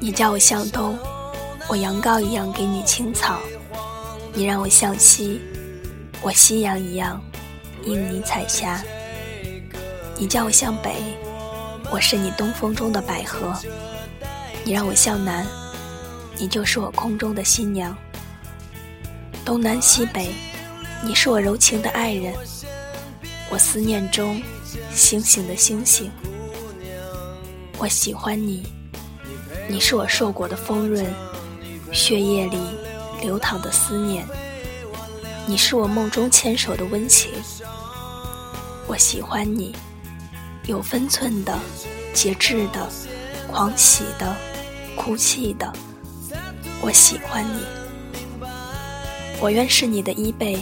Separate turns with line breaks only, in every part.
你叫我向东，我羊羔一样给你青草；你让我向西，我夕阳一样映你彩霞。你叫我向北，我是你东风中的百合；你让我向南，你就是我空中的新娘。东南西北，你是我柔情的爱人，我思念中星星的星星。我喜欢你，你是我受过的丰润，血液里流淌的思念。你是我梦中牵手的温情。我喜欢你。有分寸的、节制的、狂喜的、哭泣的，我喜欢你。我愿是你的衣被，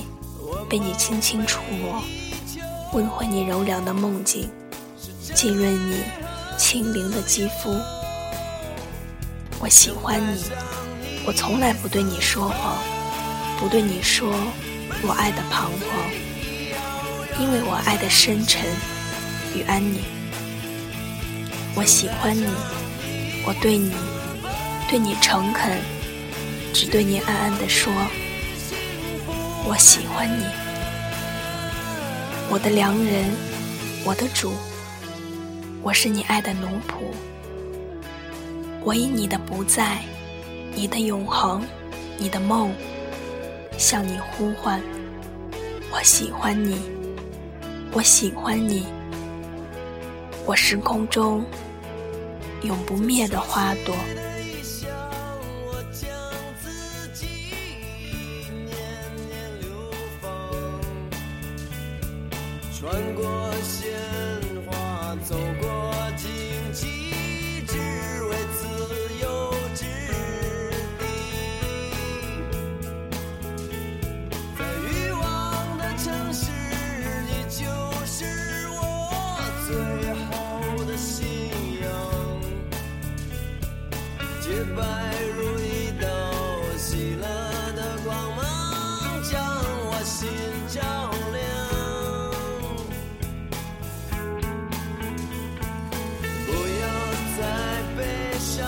被你轻轻触摸，温回你柔凉的梦境，浸润你清灵的肌肤。我喜欢你，我从来不对你说谎，不对你说我爱的彷徨，因为我爱的深沉。与安宁，我喜欢你，我对你，对你诚恳，只对你暗暗地说，我喜欢你，我的良人，我的主，我是你爱的奴仆，我以你的不在，你的永恒，你的梦，向你呼唤，我喜欢你，我喜欢你。我时空中永不灭的花朵。穿过洁白如一道喜乐的光芒，将我心照亮。不要再悲伤，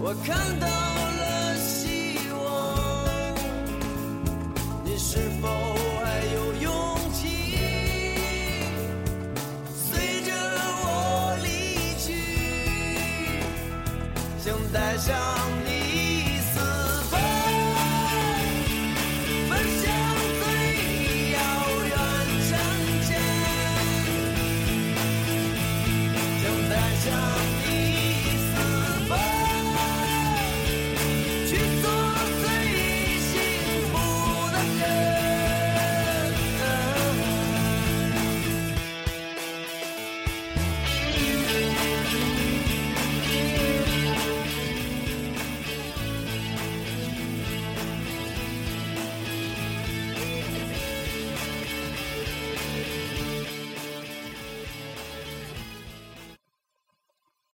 我看到了希望。你是否？想带上你。